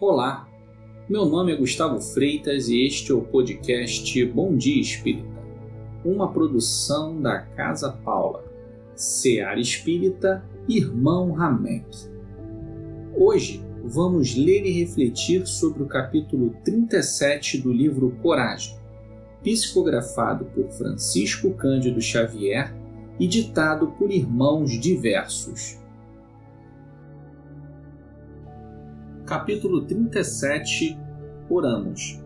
Olá, meu nome é Gustavo Freitas e este é o podcast Bom Dia Espírita, uma produção da Casa Paula, Seara Espírita, Irmão Ramek. Hoje vamos ler e refletir sobre o capítulo 37 do livro Coragem, psicografado por Francisco Cândido Xavier e ditado por irmãos diversos. Capítulo 37 Oramos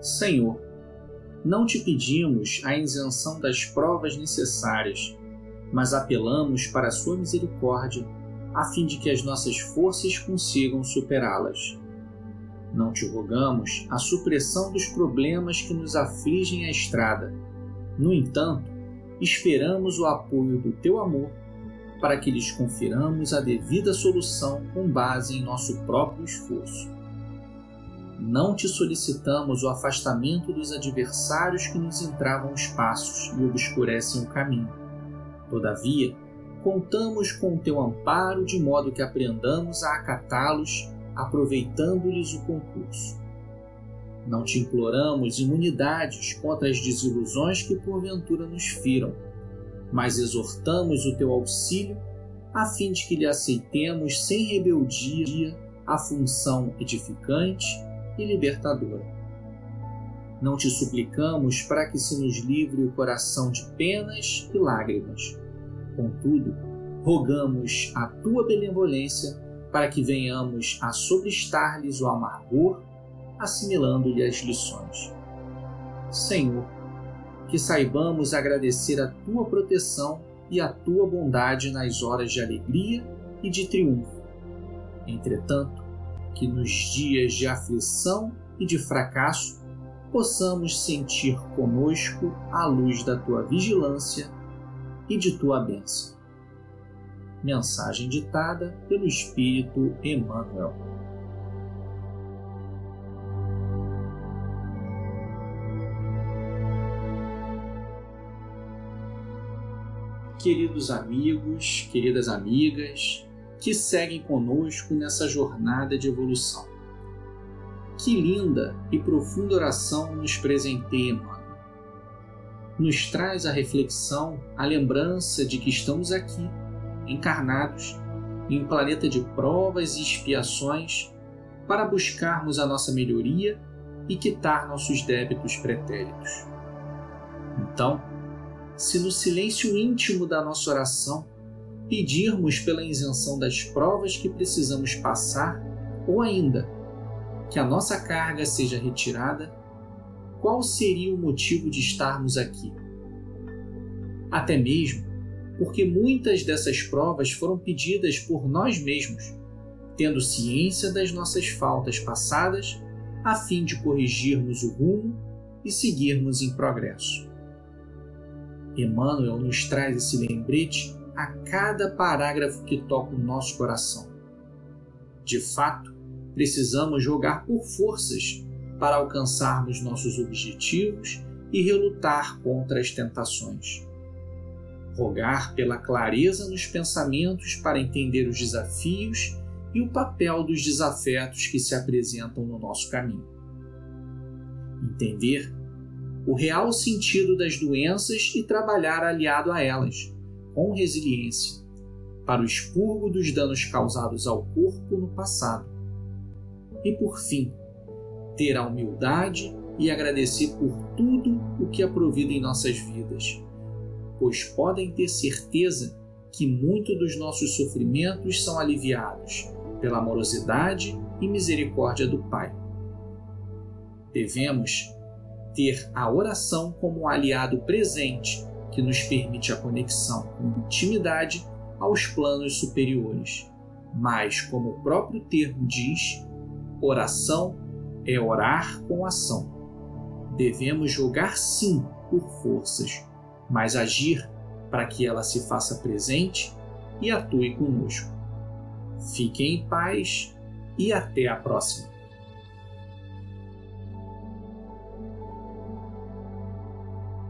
Senhor, não te pedimos a isenção das provas necessárias, mas apelamos para a sua misericórdia, a fim de que as nossas forças consigam superá-las. Não te rogamos a supressão dos problemas que nos afligem a estrada. No entanto, esperamos o apoio do teu amor para que lhes confiramos a devida solução com base em nosso próprio esforço. Não te solicitamos o afastamento dos adversários que nos entravam os passos e obscurecem o caminho. Todavia, contamos com o teu amparo de modo que aprendamos a acatá-los, aproveitando-lhes o concurso. Não te imploramos imunidades contra as desilusões que porventura nos firam mas exortamos o teu auxílio a fim de que lhe aceitemos sem rebeldia a função edificante e libertadora. Não te suplicamos para que se nos livre o coração de penas e lágrimas. Contudo, rogamos a tua benevolência para que venhamos a sobrestar-lhes o amargor, assimilando-lhe as lições. Senhor, que saibamos agradecer a tua proteção e a tua bondade nas horas de alegria e de triunfo. Entretanto, que nos dias de aflição e de fracasso possamos sentir conosco a luz da tua vigilância e de tua bênção. Mensagem ditada pelo Espírito Emmanuel. Queridos amigos, queridas amigas que seguem conosco nessa jornada de evolução. Que linda e profunda oração nos presenteia, Emmanuel. Nos traz a reflexão, a lembrança de que estamos aqui, encarnados, em um planeta de provas e expiações, para buscarmos a nossa melhoria e quitar nossos débitos pretéritos. Então, se no silêncio íntimo da nossa oração pedirmos pela isenção das provas que precisamos passar, ou ainda que a nossa carga seja retirada, qual seria o motivo de estarmos aqui? Até mesmo porque muitas dessas provas foram pedidas por nós mesmos, tendo ciência das nossas faltas passadas, a fim de corrigirmos o rumo e seguirmos em progresso. Emmanuel nos traz esse lembrete a cada parágrafo que toca o nosso coração. De fato, precisamos jogar por forças para alcançarmos nossos objetivos e relutar contra as tentações. Rogar pela clareza nos pensamentos para entender os desafios e o papel dos desafetos que se apresentam no nosso caminho. Entender o real sentido das doenças e trabalhar aliado a elas, com resiliência, para o expurgo dos danos causados ao corpo no passado. E por fim, ter a humildade e agradecer por tudo o que é provido em nossas vidas, pois podem ter certeza que muito dos nossos sofrimentos são aliviados pela amorosidade e misericórdia do Pai. Devemos ter a oração como um aliado presente que nos permite a conexão com intimidade aos planos superiores. Mas, como o próprio termo diz, oração é orar com ação. Devemos jogar sim por forças, mas agir para que ela se faça presente e atue conosco. Fiquem em paz e até a próxima.